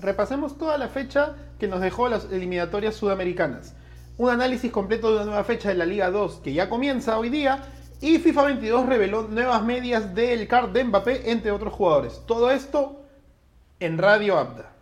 repasemos toda la fecha que nos dejó las eliminatorias sudamericanas. Un análisis completo de una nueva fecha de la Liga 2 que ya comienza hoy día. Y FIFA 22 reveló nuevas medias del card de Mbappé, entre otros jugadores. Todo esto en Radio Abda.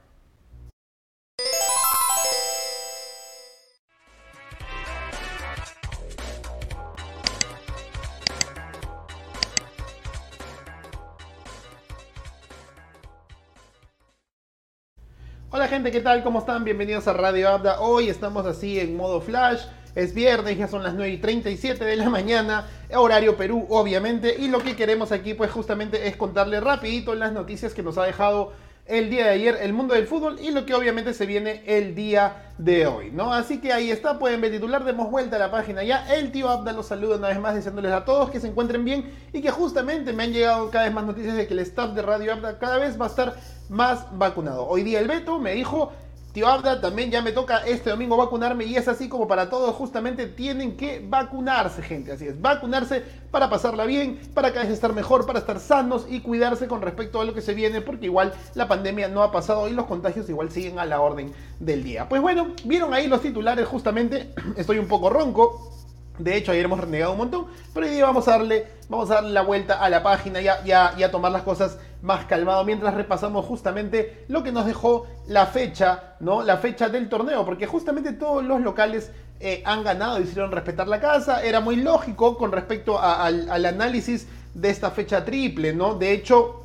¿Qué tal? ¿Cómo están? Bienvenidos a Radio Abda. Hoy estamos así en modo flash. Es viernes, ya son las 9 y 37 de la mañana, horario Perú obviamente. Y lo que queremos aquí pues justamente es contarle rapidito las noticias que nos ha dejado el día de ayer el mundo del fútbol y lo que obviamente se viene el día de hoy, ¿no? Así que ahí está, pueden ver titular, demos vuelta a la página ya. El tío Abda los saluda una vez más diciéndoles a todos que se encuentren bien y que justamente me han llegado cada vez más noticias de que el staff de Radio Abda cada vez va a estar más vacunado. Hoy día el Beto me dijo Tío Abda, también ya me toca este domingo vacunarme y es así como para todos justamente tienen que vacunarse, gente. Así es, vacunarse para pasarla bien, para cada vez estar mejor, para estar sanos y cuidarse con respecto a lo que se viene, porque igual la pandemia no ha pasado y los contagios igual siguen a la orden del día. Pues bueno, vieron ahí los titulares justamente, estoy un poco ronco. De hecho, ayer hemos renegado un montón, pero hoy día vamos a darle, vamos a la vuelta a la página y a, tomar las cosas más calmado mientras repasamos justamente lo que nos dejó la fecha, ¿no? La fecha del torneo, porque justamente todos los locales eh, han ganado, hicieron respetar la casa, era muy lógico con respecto al, análisis de esta fecha triple, ¿no? De hecho,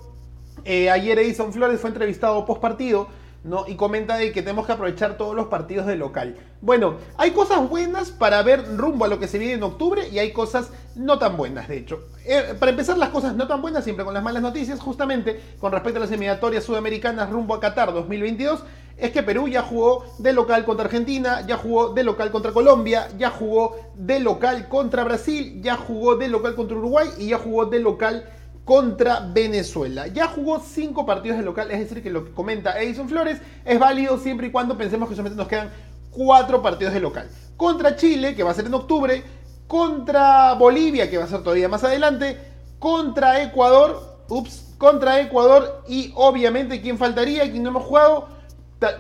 eh, ayer Edison Flores fue entrevistado post partido ¿no? Y comenta de que tenemos que aprovechar todos los partidos de local. Bueno, hay cosas buenas para ver rumbo a lo que se viene en octubre y hay cosas no tan buenas, de hecho. Eh, para empezar, las cosas no tan buenas, siempre con las malas noticias, justamente con respecto a las eliminatorias sudamericanas rumbo a Qatar 2022, es que Perú ya jugó de local contra Argentina, ya jugó de local contra Colombia, ya jugó de local contra Brasil, ya jugó de local contra Uruguay y ya jugó de local contra Venezuela. Ya jugó cinco partidos de local, es decir, que lo que comenta Edison Flores es válido siempre y cuando pensemos que solamente nos quedan cuatro partidos de local. Contra Chile, que va a ser en octubre, contra Bolivia, que va a ser todavía más adelante, contra Ecuador, ups, contra Ecuador y obviamente, ¿quién faltaría? ¿Quién no hemos jugado?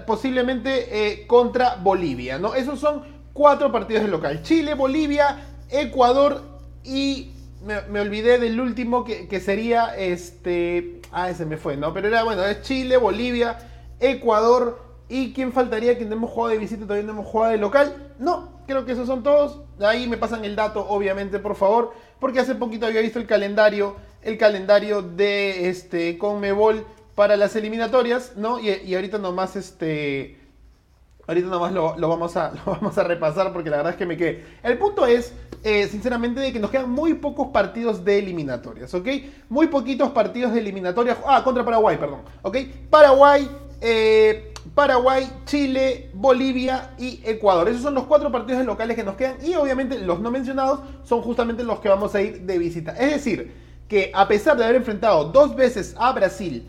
Posiblemente eh, contra Bolivia, ¿no? Esos son cuatro partidos de local. Chile, Bolivia, Ecuador y me, olvidé del último que, sería este. Ah, ese me fue, ¿no? Pero era bueno, es Chile, Bolivia, Ecuador. ¿Y quién faltaría? Que no hemos jugado de visita, todavía no hemos jugado de local. No, creo que esos son todos. Ahí me pasan el dato, obviamente, por favor. Porque hace poquito había visto el calendario. El calendario de este Conmebol para las eliminatorias, ¿no? Y ahorita nomás este Ahorita nomás lo, lo, vamos a, lo vamos a repasar porque la verdad es que me quedé. El punto es, eh, sinceramente, de que nos quedan muy pocos partidos de eliminatorias, ¿ok? Muy poquitos partidos de eliminatorias. Ah, contra Paraguay, perdón, ¿ok? Paraguay, eh, Paraguay, Chile, Bolivia y Ecuador. Esos son los cuatro partidos locales que nos quedan y obviamente los no mencionados son justamente los que vamos a ir de visita. Es decir, que a pesar de haber enfrentado dos veces a Brasil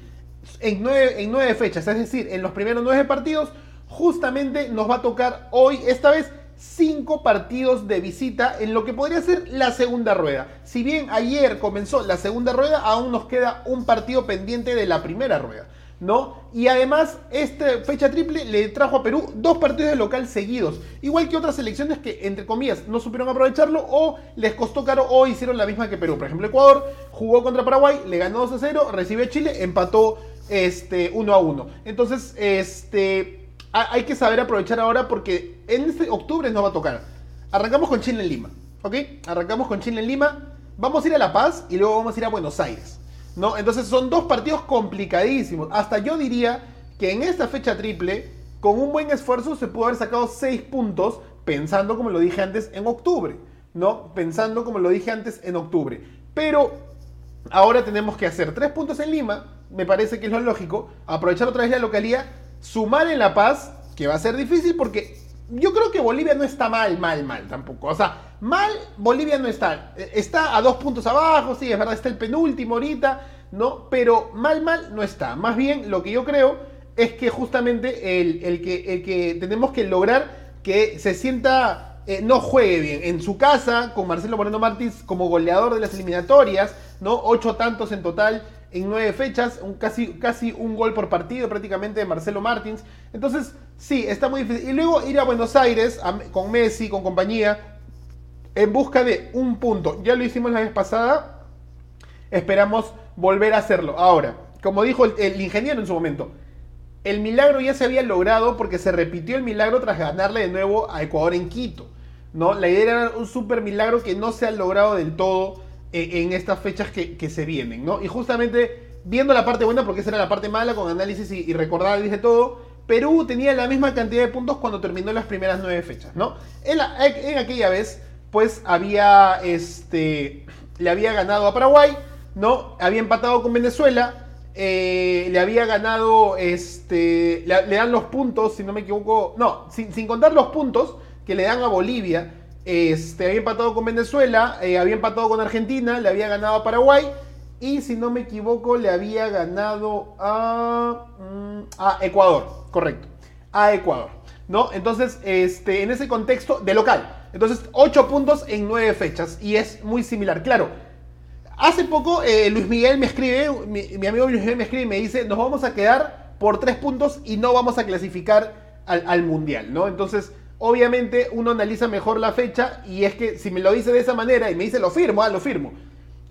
en nueve, en nueve fechas, es decir, en los primeros nueve partidos, justamente nos va a tocar hoy, esta vez, cinco partidos de visita en lo que podría ser la segunda rueda. Si bien ayer comenzó la segunda rueda, aún nos queda un partido pendiente de la primera rueda. ¿No? Y además, esta fecha triple le trajo a Perú dos partidos de local seguidos. Igual que otras selecciones que, entre comillas, no supieron aprovecharlo o les costó caro o hicieron la misma que Perú. Por ejemplo, Ecuador jugó contra Paraguay, le ganó 2 a 0, recibe Chile, empató este, 1 a 1. Entonces, este, hay que saber aprovechar ahora porque en este octubre nos va a tocar. Arrancamos con Chile en Lima, ¿ok? Arrancamos con Chile en Lima. Vamos a ir a La Paz y luego vamos a ir a Buenos Aires, ¿no? Entonces son dos partidos complicadísimos. Hasta yo diría que en esta fecha triple, con un buen esfuerzo, se pudo haber sacado seis puntos, pensando como lo dije antes en octubre, ¿no? Pensando como lo dije antes en octubre. Pero ahora tenemos que hacer tres puntos en Lima, me parece que es lo lógico, aprovechar otra vez la localía sumar en La Paz, que va a ser difícil porque yo creo que Bolivia no está mal, mal, mal tampoco. O sea, mal Bolivia no está. Está a dos puntos abajo, sí, es verdad, está el penúltimo ahorita, ¿no? Pero mal, mal no está. Más bien, lo que yo creo es que justamente el, que, que tenemos que lograr que se sienta, eh, no juegue bien en su casa, con Marcelo Moreno Martins como goleador de las eliminatorias, ¿no? Ocho tantos en total en nueve fechas, casi, casi un gol por partido prácticamente de Marcelo Martins. Entonces, sí, está muy difícil. Y luego ir a Buenos Aires con Messi, con compañía, en busca de un punto. Ya lo hicimos la vez pasada, esperamos volver a hacerlo. Ahora, como dijo el, ingeniero en su momento, el milagro ya se había logrado porque se repitió el milagro tras ganarle de nuevo a Ecuador en Quito. ¿no? La idea era un super milagro que no se ha logrado del todo en estas fechas que, se vienen, ¿no? Y justamente viendo la parte buena, porque esa era la parte mala con análisis y, recordar, dije todo, Perú tenía la misma cantidad de puntos cuando terminó las primeras nueve fechas, ¿no? En, aquella vez, pues había, este, le había ganado a Paraguay, ¿no? Había empatado con Venezuela, eh, le había ganado, este, le, dan los puntos, si no me equivoco, no, sin contar los puntos que le dan a Bolivia, este, había empatado con Venezuela, eh, había empatado con Argentina, le había ganado a Paraguay y si no me equivoco le había ganado a, mm, Ecuador, correcto, a Ecuador. ¿no? Entonces, este, en ese contexto de local. Entonces, 8 puntos en 9 fechas y es muy similar. Claro, hace poco eh, Luis Miguel me escribe, mi, mi, amigo Luis Miguel me escribe y me dice, nos vamos a quedar por 3 puntos y no vamos a clasificar al, al Mundial, ¿no? Entonces, obviamente uno analiza mejor la fecha y es que si me lo dice de esa manera y me dice lo firmo, ah, lo firmo,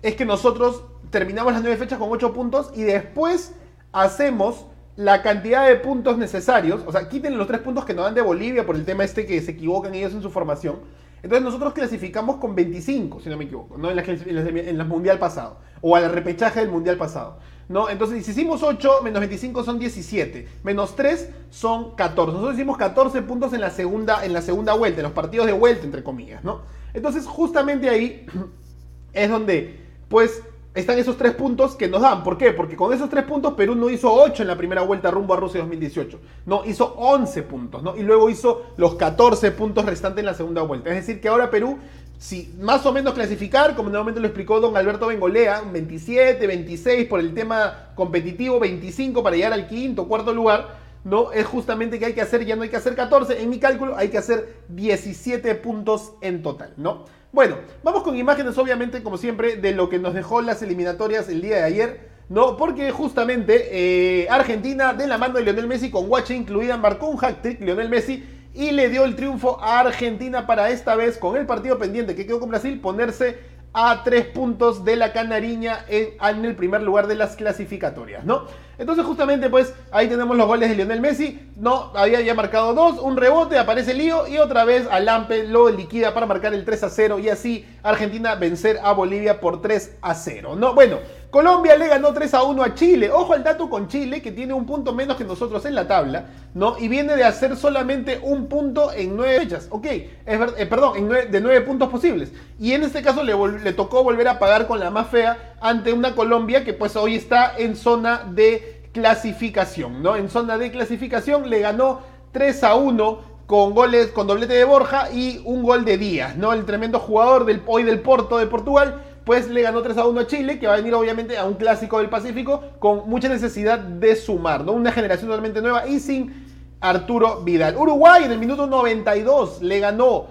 es que nosotros terminamos las nueve fechas con ocho puntos y después hacemos la cantidad de puntos necesarios, o sea, quiten los tres puntos que nos dan de Bolivia por el tema este que se equivocan ellos en su formación. Entonces nosotros clasificamos con 25, si no me equivoco, ¿no? en, la, en la mundial pasado, o al repechaje del mundial pasado. ¿no? Entonces, si hicimos 8, menos 25 son 17, menos 3 son 14. Nosotros hicimos 14 puntos en la segunda, en la segunda vuelta, en los partidos de vuelta, entre comillas, ¿no? Entonces, justamente ahí es donde, pues, están esos 3 puntos que nos dan. ¿Por qué? Porque con esos 3 puntos Perú no hizo 8 en la primera vuelta rumbo a Rusia 2018. No, hizo 11 puntos, ¿no? Y luego hizo los 14 puntos restantes en la segunda vuelta. Es decir, que ahora Perú si más o menos clasificar, como nuevamente lo explicó don Alberto Bengolea, 27, 26 por el tema competitivo, 25 para llegar al quinto, cuarto lugar, ¿no? Es justamente que hay que hacer, ya no hay que hacer 14, en mi cálculo hay que hacer 17 puntos en total, ¿no? Bueno, vamos con imágenes obviamente, como siempre, de lo que nos dejó las eliminatorias el día de ayer, ¿no? Porque justamente eh, Argentina, de la mano de Lionel Messi, con guacha incluida, marcó un hat-trick, Lionel Messi, y le dio el triunfo a Argentina para esta vez con el partido pendiente que quedó con Brasil ponerse a tres puntos de la Canariña en, el primer lugar de las clasificatorias, ¿no? Entonces justamente pues ahí tenemos los goles de Lionel Messi, no, había ya marcado dos, un rebote, aparece Lío y otra vez Alampe lo liquida para marcar el 3 a 0 y así Argentina vencer a Bolivia por 3 a 0, ¿no? Bueno, Colombia le ganó 3 a 1 a Chile. Ojo al dato con Chile, que tiene un punto menos que nosotros en la tabla, ¿no? Y viene de hacer solamente un punto en nueve fechas. Ok, es eh, perdón, en de nueve puntos posibles. Y en este caso le, le tocó volver a pagar con la más fea ante una Colombia que pues hoy está en zona de clasificación, ¿no? En zona de clasificación le ganó 3 a 1 con goles, con doblete de Borja y un gol de Díaz, ¿no? El tremendo jugador del, hoy del Porto de Portugal pues le ganó 3 a 1 a Chile, que va a venir obviamente a un clásico del Pacífico con mucha necesidad de sumar, ¿no? Una generación totalmente nueva y sin Arturo Vidal. Uruguay en el minuto 92 le ganó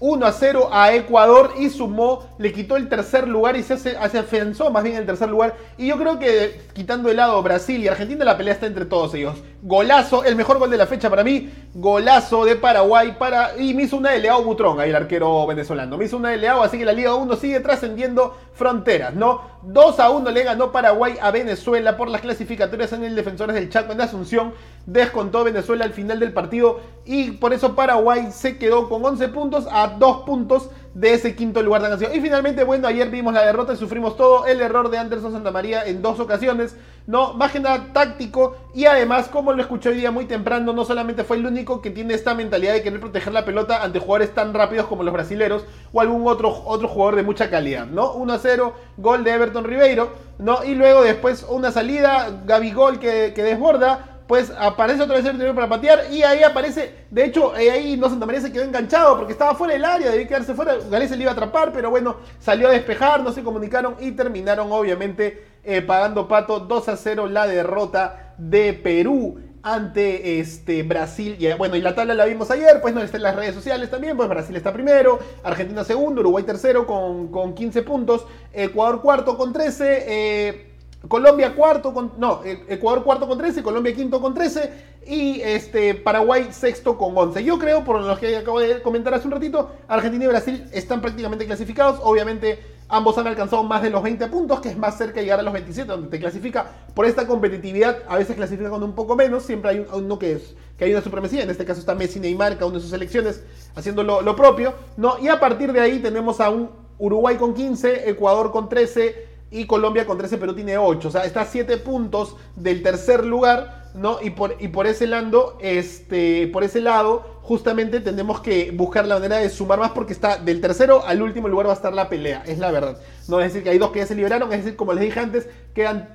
1 a 0 a Ecuador y sumó, le quitó el tercer lugar y se, hace, se afianzó más bien el tercer lugar. Y yo creo que quitando el lado Brasil y Argentina, la pelea está entre todos ellos. Golazo, el mejor gol de la fecha para mí, golazo de Paraguay para y me hizo una de Leao Butrón, ahí el arquero venezolano. Me hizo una de Leao, así que la Liga 1 sigue trascendiendo fronteras, ¿no? 2 a 1 le ganó Paraguay a Venezuela por las clasificatorias en el Defensores del Chaco en Asunción. Descontó Venezuela al final del partido y por eso Paraguay se quedó con 11 puntos a 2 puntos de ese quinto lugar de nación. Y finalmente, bueno, ayer vimos la derrota y sufrimos todo el error de Anderson Santamaría en dos ocasiones. No, más que nada táctico y además, como lo escuché hoy día muy temprano, no solamente fue el único que tiene esta mentalidad de querer proteger la pelota ante jugadores tan rápidos como los brasileros o algún otro, otro jugador de mucha calidad, ¿no? 1 a 0, gol de Everton Ribeiro, ¿no? Y luego después una salida, Gabigol que, que desborda, pues aparece otra vez el interior para patear y ahí aparece, de hecho, eh, ahí no Santa María se quedó enganchado porque estaba fuera del área, debía quedarse fuera, Galicia le iba a atrapar, pero bueno, salió a despejar, no se comunicaron y terminaron obviamente eh, pagando pato 2 a 0 la derrota de Perú ante este Brasil. Y, bueno, y la tabla la vimos ayer, pues no está en las redes sociales también, pues Brasil está primero, Argentina segundo, Uruguay tercero con, con 15 puntos, Ecuador cuarto con 13, eh, Colombia cuarto con. No, e- Ecuador cuarto con 13, Colombia quinto con 13 y este, Paraguay sexto con 11. Yo creo, por lo que acabo de comentar hace un ratito, Argentina y Brasil están prácticamente clasificados. Obviamente, ambos han alcanzado más de los 20 puntos, que es más cerca de llegar a los 27, donde te clasifica por esta competitividad. A veces clasifica con un poco menos, siempre hay un- uno que es. Que hay una supremacía, en este caso está Messi Neymar, cada una de sus selecciones haciendo lo, lo propio, ¿no? Y a partir de ahí tenemos a un Uruguay con 15, Ecuador con 13, y Colombia con 13, Perú tiene 8. O sea, está a 7 puntos del tercer lugar, ¿no? Y por, y por ese lado, este, por ese lado, justamente tenemos que buscar la manera de sumar más porque está del tercero al último lugar va a estar la pelea, es la verdad. No es decir que hay dos que ya se liberaron, es decir, como les dije antes, quedan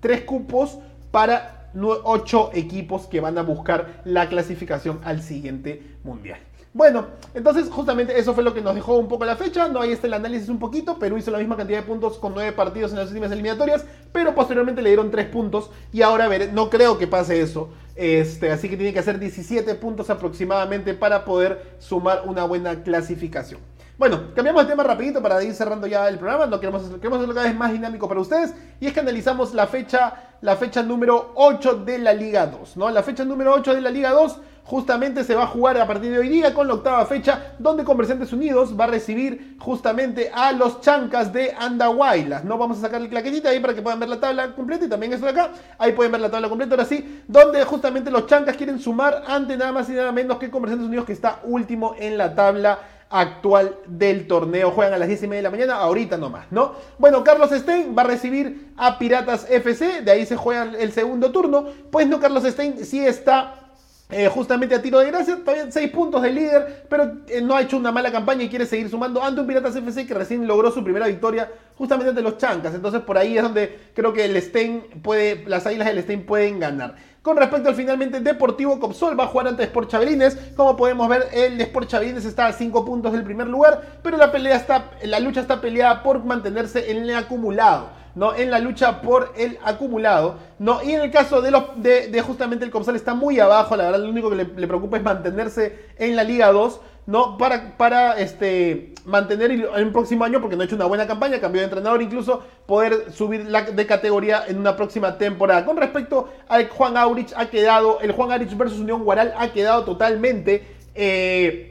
tres cupos para ocho equipos que van a buscar la clasificación al siguiente mundial. Bueno, entonces justamente eso fue lo que nos dejó un poco la fecha. No, ahí está el análisis un poquito. Perú hizo la misma cantidad de puntos con nueve partidos en las últimas eliminatorias, pero posteriormente le dieron tres puntos y ahora a ver, no creo que pase eso. Este, así que tiene que hacer 17 puntos aproximadamente para poder sumar una buena clasificación. Bueno, cambiamos de tema rapidito para ir cerrando ya el programa. No queremos, queremos hacerlo cada vez más dinámico para ustedes. Y es que analizamos la fecha, la fecha número 8 de la Liga 2. ¿no? La fecha número 8 de la Liga 2 justamente se va a jugar a partir de hoy día con la octava fecha, donde Comerciantes Unidos va a recibir justamente a los chancas de Andahuaylas. No vamos a sacar el claquetita ahí para que puedan ver la tabla completa y también esto de acá. Ahí pueden ver la tabla completa ahora sí, donde justamente los chancas quieren sumar ante nada más y nada menos que Comerciantes Unidos que está último en la tabla actual del torneo. Juegan a las 10 y media de la mañana, ahorita nomás, ¿no? Bueno, Carlos Stein va a recibir a Piratas FC, de ahí se juega el segundo turno. Pues no, Carlos Stein sí está eh, justamente a tiro de gracia, todavía 6 puntos de líder, pero eh, no ha hecho una mala campaña y quiere seguir sumando ante un Piratas FC que recién logró su primera victoria justamente ante los Chancas. Entonces por ahí es donde creo que el Stein puede, las águilas del Stein pueden ganar. Con respecto al finalmente Deportivo Copsol va a jugar ante Sport Chavelines. Como podemos ver, el Sport Chavelines está a 5 puntos del primer lugar, pero la pelea está, la lucha está peleada por mantenerse en el acumulado. ¿No? En la lucha por el acumulado, ¿no? Y en el caso de, los, de, justamente el Copsal está muy abajo, la verdad, lo único que le, preocupa es mantenerse en la Liga 2, ¿no? Para, para este, mantener en el próximo año, porque no ha hecho una buena campaña, cambió de entrenador, incluso poder subir la, de categoría en una próxima temporada. Con respecto al Juan Aurich, ha quedado, el Juan Aurich versus Unión Guaral ha quedado totalmente... Eh,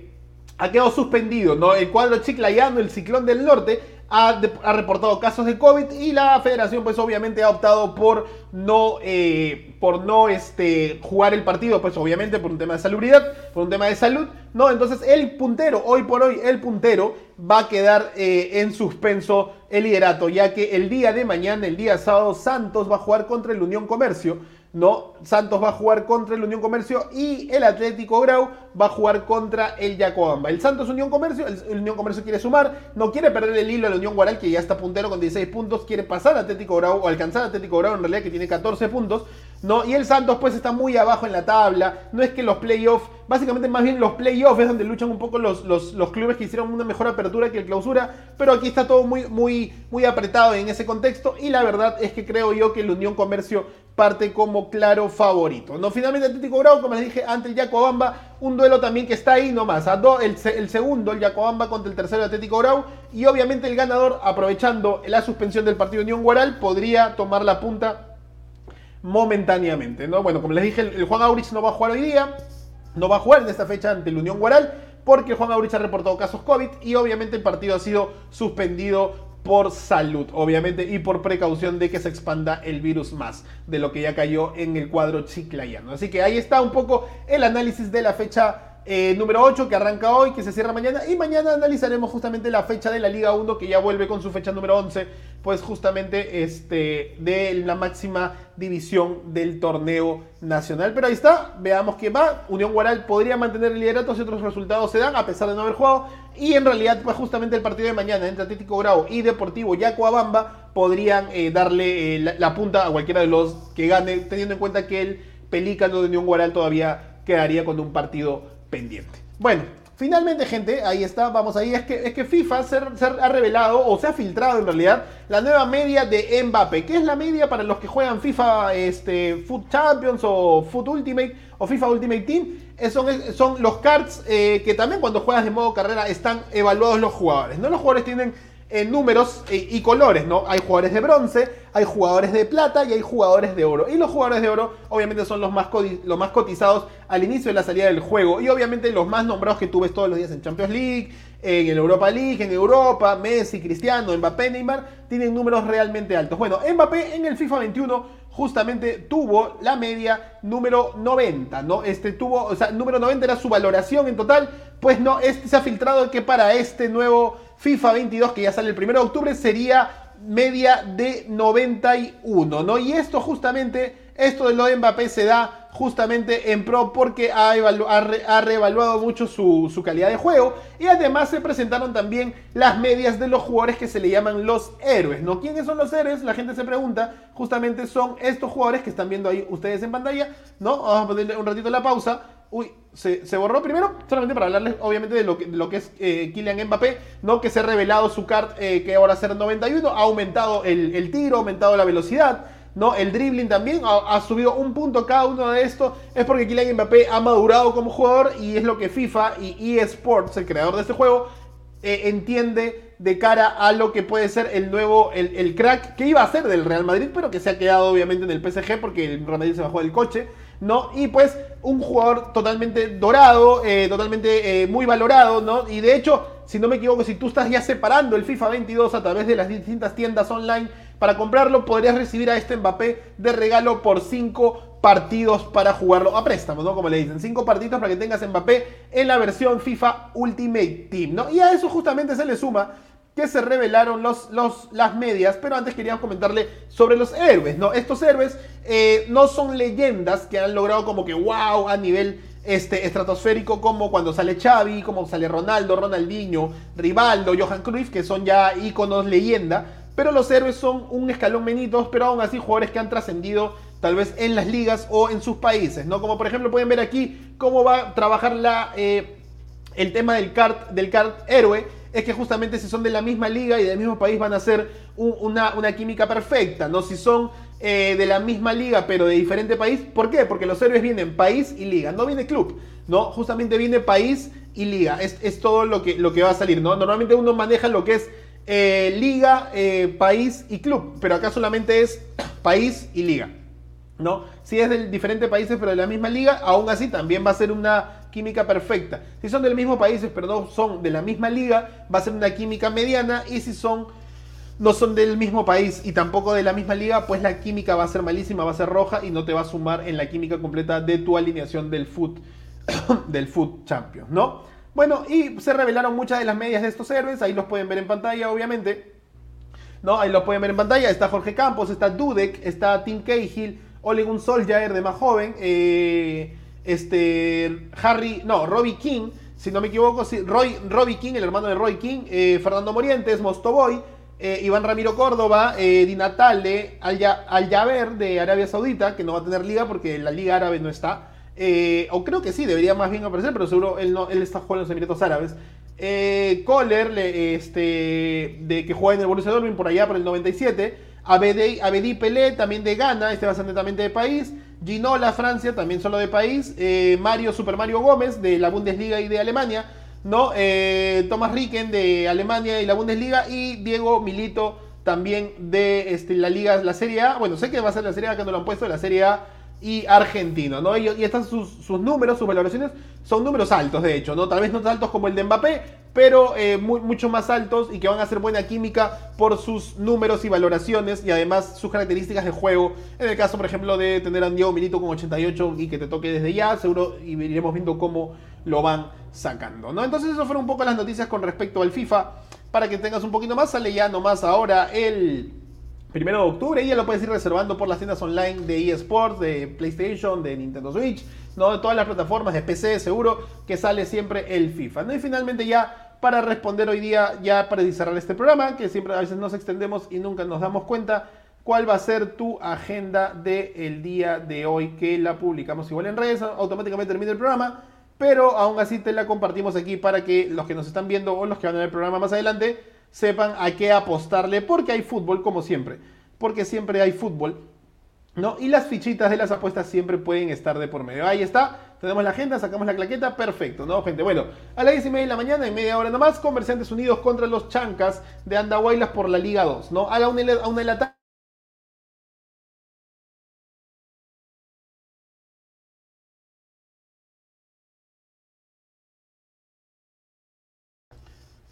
ha quedado suspendido, ¿no? El cuadro chiclayano, el ciclón del norte, ha, reportado casos de COVID y la federación pues obviamente ha optado por no, eh, por no este, jugar el partido, pues obviamente por un tema de salubridad, por un tema de salud, ¿no? Entonces el puntero, hoy por hoy el puntero va a quedar eh, en suspenso el liderato, ya que el día de mañana, el día sábado, Santos va a jugar contra el Unión Comercio, ¿no? Santos va a jugar contra el Unión Comercio y el Atlético Grau va a jugar contra el Yacobamba. El Santos Unión Comercio, el, el, Unión Comercio quiere sumar, no quiere perder el hilo a la Unión Guaral, que ya está puntero con 16 puntos, quiere pasar a Atlético Grau o alcanzar a Atlético Grau en realidad que tiene 14 puntos, ¿no? Y el Santos pues está muy abajo en la tabla, no es que los playoffs, básicamente más bien los playoffs es donde luchan un poco los, los, los, clubes que hicieron una mejor apertura que el clausura, pero aquí está todo muy, muy, muy apretado en ese contexto y la verdad es que creo yo que el Unión Comercio parte como claro favorito. No, finalmente Atlético Grau, como les dije, ante el Yacobamba, un duelo también que está ahí nomás. El, segundo, el Yacobamba contra el tercero Atlético Grau. Y obviamente el ganador, aprovechando la suspensión del partido Unión Guaral, podría tomar la punta momentáneamente. ¿no? Bueno, como les dije, el, el Juan Aurich no va a jugar hoy día. No va a jugar en esta fecha ante el Unión Guaral. Porque Juan Aurich ha reportado casos COVID. Y obviamente el partido ha sido suspendido por salud, obviamente, y por precaución de que se expanda el virus más de lo que ya cayó en el cuadro chiclayano. Así que ahí está un poco el análisis de la fecha eh, número 8 que arranca hoy, que se cierra mañana, y mañana analizaremos justamente la fecha de la Liga 1 que ya vuelve con su fecha número 11, pues justamente este, de la máxima división del torneo nacional. Pero ahí está, veamos que va. Unión Guaral podría mantener el liderato si otros resultados se dan, a pesar de no haber jugado. Y en realidad, pues justamente el partido de mañana entre Atlético Grau y Deportivo Yacoabamba podrían eh, darle eh, la, punta a cualquiera de los que gane, teniendo en cuenta que el Pelícano de Unión Guaral todavía quedaría con un partido pendiente. Bueno, finalmente, gente, ahí está, vamos ahí. Es que, es que FIFA se, ha revelado, o se ha filtrado en realidad, la nueva media de Mbappé. ¿Qué es la media para los que juegan FIFA este, Foot Champions o Foot Ultimate o FIFA Ultimate Team? Son, son los cards eh, que también cuando juegas de modo carrera están evaluados los jugadores. ¿no? Los jugadores tienen en números y colores, ¿no? Hay jugadores de bronce, hay jugadores de plata y hay jugadores de oro. Y los jugadores de oro obviamente son los más, los más cotizados al inicio de la salida del juego. Y obviamente los más nombrados que tú ves todos los días en Champions League, en el Europa League, en Europa, Messi, Cristiano, Mbappé, Neymar, tienen números realmente altos. Bueno, Mbappé en el FIFA 21 justamente tuvo la media número 90, ¿no? Este tuvo, o sea, número 90 era su valoración en total, pues no, este se ha filtrado que para este nuevo FIFA 22 que ya sale el 1 de octubre sería media de 91, ¿no? Y esto justamente, esto de lo de Mbappé se da justamente en Pro porque ha, ha, reevaluado mucho su, su, calidad de juego. Y además se presentaron también las medias de los jugadores que se le llaman los héroes. ¿no? ¿Quiénes son los héroes? La gente se pregunta. Justamente son estos jugadores que están viendo ahí ustedes en pantalla. ¿no? Vamos a ponerle un ratito la pausa. Uy, se, se, borró primero, solamente para hablarles obviamente de lo que, lo que es eh, Kylian Mbappé, ¿no? Que se ha revelado su card eh, que ahora será 91, ha aumentado el, el tiro, ha aumentado la velocidad, ¿no? El dribbling también ha, subido un punto cada uno de estos. Es porque Kylian Mbappé ha madurado como jugador y es lo que FIFA y eSports, el creador de este juego, eh, entiende de cara a lo que puede ser el nuevo, el, crack que iba a ser del Real Madrid, pero que se ha quedado obviamente en el PSG porque el Real Madrid se bajó del coche. ¿no? Y pues un jugador totalmente dorado, eh, totalmente eh, muy valorado, ¿no? Y de hecho, si no me equivoco, si tú estás ya separando el FIFA 22 a través de las distintas tiendas online para comprarlo, podrías recibir a este Mbappé de regalo por 5 partidos para jugarlo a préstamo, ¿no? Como le dicen, 5 partidos para que tengas Mbappé en la versión FIFA Ultimate Team, ¿no? Y a eso justamente se le suma que se revelaron los, los, las medias, pero antes queríamos comentarle sobre los héroes, ¿no? Estos héroes eh, no son leyendas que han logrado como que wow a nivel este, estratosférico como cuando sale Xavi, como sale Ronaldo, Ronaldinho, Rivaldo, Johan Cruyff, que son ya íconos leyenda, pero los héroes son un escalón menitos, pero aún así jugadores que han trascendido tal vez en las ligas o en sus países, ¿no? Como por ejemplo pueden ver aquí cómo va a trabajar la, eh, el tema del kart, del héroe, es que justamente si son de la misma liga y del mismo país van a ser una, una, química perfecta, ¿no? Si son eh, de la misma liga pero de diferente país, ¿por qué? Porque los héroes vienen país y liga, no viene club, ¿no? Justamente viene país y liga, es, es todo lo que, lo que va a salir, ¿no? Normalmente uno maneja lo que es eh, liga, eh, país y club, pero acá solamente es país y liga. ¿no? Si es de diferentes países pero de la misma liga, aún así también va a ser una química perfecta. Si son del mismo países pero no son de la misma liga, va a ser una química mediana y si son no son del mismo país y tampoco de la misma liga, pues la química va a ser malísima, va a ser roja y no te va a sumar en la química completa de tu alineación del foot del foot champion, ¿no? Bueno, y se revelaron muchas de las medias de estos héroes, ahí los pueden ver en pantalla, obviamente. ¿No? Ahí los pueden ver en pantalla, está Jorge Campos, está Dudek, está Tim Cahill, Olegun Soljaer de más joven, eh, este, Harry, no, Robbie King, si no me equivoco, sí, Roy, Robbie King, el hermano de Roy King, eh, Fernando Morientes, Mostoboy, eh, Iván Ramiro Córdoba, Di Natale, Al de Arabia Saudita, que no va a tener liga porque la liga árabe no está. Eh, o creo que sí, debería más bien aparecer, pero seguro él, no, él está jugando en los Emiratos Árabes. Eh, Kohler, este, de que juega en el Borussia Dortmund por allá por el 97. Abedi, Abedi Pelé, también de Ghana, este bastante también de país. Ginola, Francia, también solo de país. Eh, Mario, Super Mario Gómez, de la Bundesliga y de Alemania. ¿no? Eh, Thomas Ricken, de Alemania y la Bundesliga. Y Diego Milito, también de este, la Liga, la Serie A. Bueno, sé que va a ser la Serie A, que no lo han puesto, la Serie A y argentino, ¿no? Y, están sus, números, sus valoraciones, son números altos, de hecho, ¿no? Tal vez no tan altos como el de Mbappé, pero eh, mucho más altos y que van a hacer buena química por sus números y valoraciones y además sus características de juego. En el caso, por ejemplo, de tener a Diego Milito con 88 y que te toque desde ya, seguro iremos viendo cómo lo van sacando, ¿no? Entonces, eso fueron un poco las noticias con respecto al FIFA. Para que tengas un poquito más, sale ya nomás ahora el primero de octubre y ya lo puedes ir reservando por las tiendas online de eSports, de PlayStation, de Nintendo Switch, ¿no? de todas las plataformas de PC, seguro que sale siempre el FIFA. ¿no? Y finalmente ya para responder hoy día, ya para cerrar este programa, que siempre a veces nos extendemos y nunca nos damos cuenta cuál va a ser tu agenda del día de hoy que la publicamos igual en redes, automáticamente termina el programa, pero aún así te la compartimos aquí para que los que nos están viendo o los que van a ver el programa más adelante sepan a qué apostarle, porque hay fútbol como siempre, porque siempre hay fútbol. ¿no? Y las fichitas de las apuestas siempre pueden estar de por medio. Ahí está, tenemos la agenda, sacamos la claqueta, perfecto, ¿no, gente? Bueno, a las 10 y media de la mañana, en media hora nomás, Comerciantes Unidos contra los Chancas de Andahuaylas por la Liga 2, ¿no? A la una, a una de la tarde.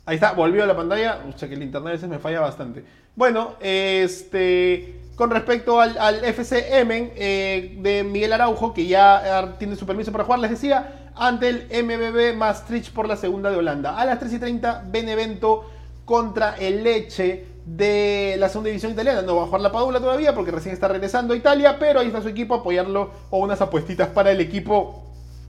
Ahí está, volvió a la pantalla. Sea que el internet a veces me falla bastante. Bueno, este. Con respecto al, al FC eh, de Miguel Araujo, que ya tiene su permiso para jugar, les decía, ante el MBB Maastricht por la segunda de Holanda. A las 3 y 30, Benevento contra el Leche de la segunda división italiana. No va a jugar la Padula todavía porque recién está regresando a Italia, pero ahí está su equipo apoyarlo o unas apuestitas para el equipo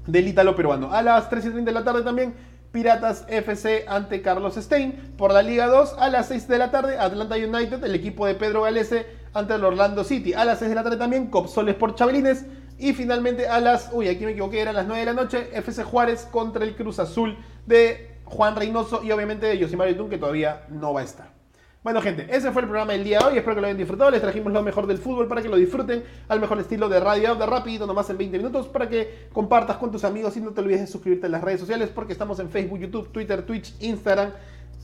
del ítalo peruano. A las 3 y 30 de la tarde también, Piratas FC ante Carlos Stein. Por la Liga 2, a las 6 de la tarde, Atlanta United, el equipo de Pedro Galese ante el Orlando City. A las 6 de la tarde también, Copsoles por Chabelines. Y finalmente a las, uy, aquí me equivoqué, eran las 9 de la noche, FC Juárez contra el Cruz Azul de Juan Reynoso y obviamente de Yosimar Yotun, que todavía no va a estar. Bueno, gente, ese fue el programa del día de hoy. Espero que lo hayan disfrutado. Les trajimos lo mejor del fútbol para que lo disfruten al mejor estilo de radio de rápido, nomás en 20 minutos, para que compartas con tus amigos y no te olvides de suscribirte a las redes sociales porque estamos en Facebook, YouTube, Twitter, Twitch, Instagram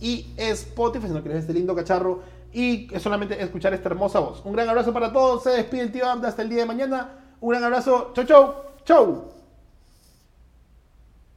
y Spotify. Si no quieres este lindo cacharro y solamente escuchar esta hermosa voz. Un gran abrazo para todos. Se despide el tío Abda hasta el día de mañana. Un gran abrazo. Chau, chau. Chau.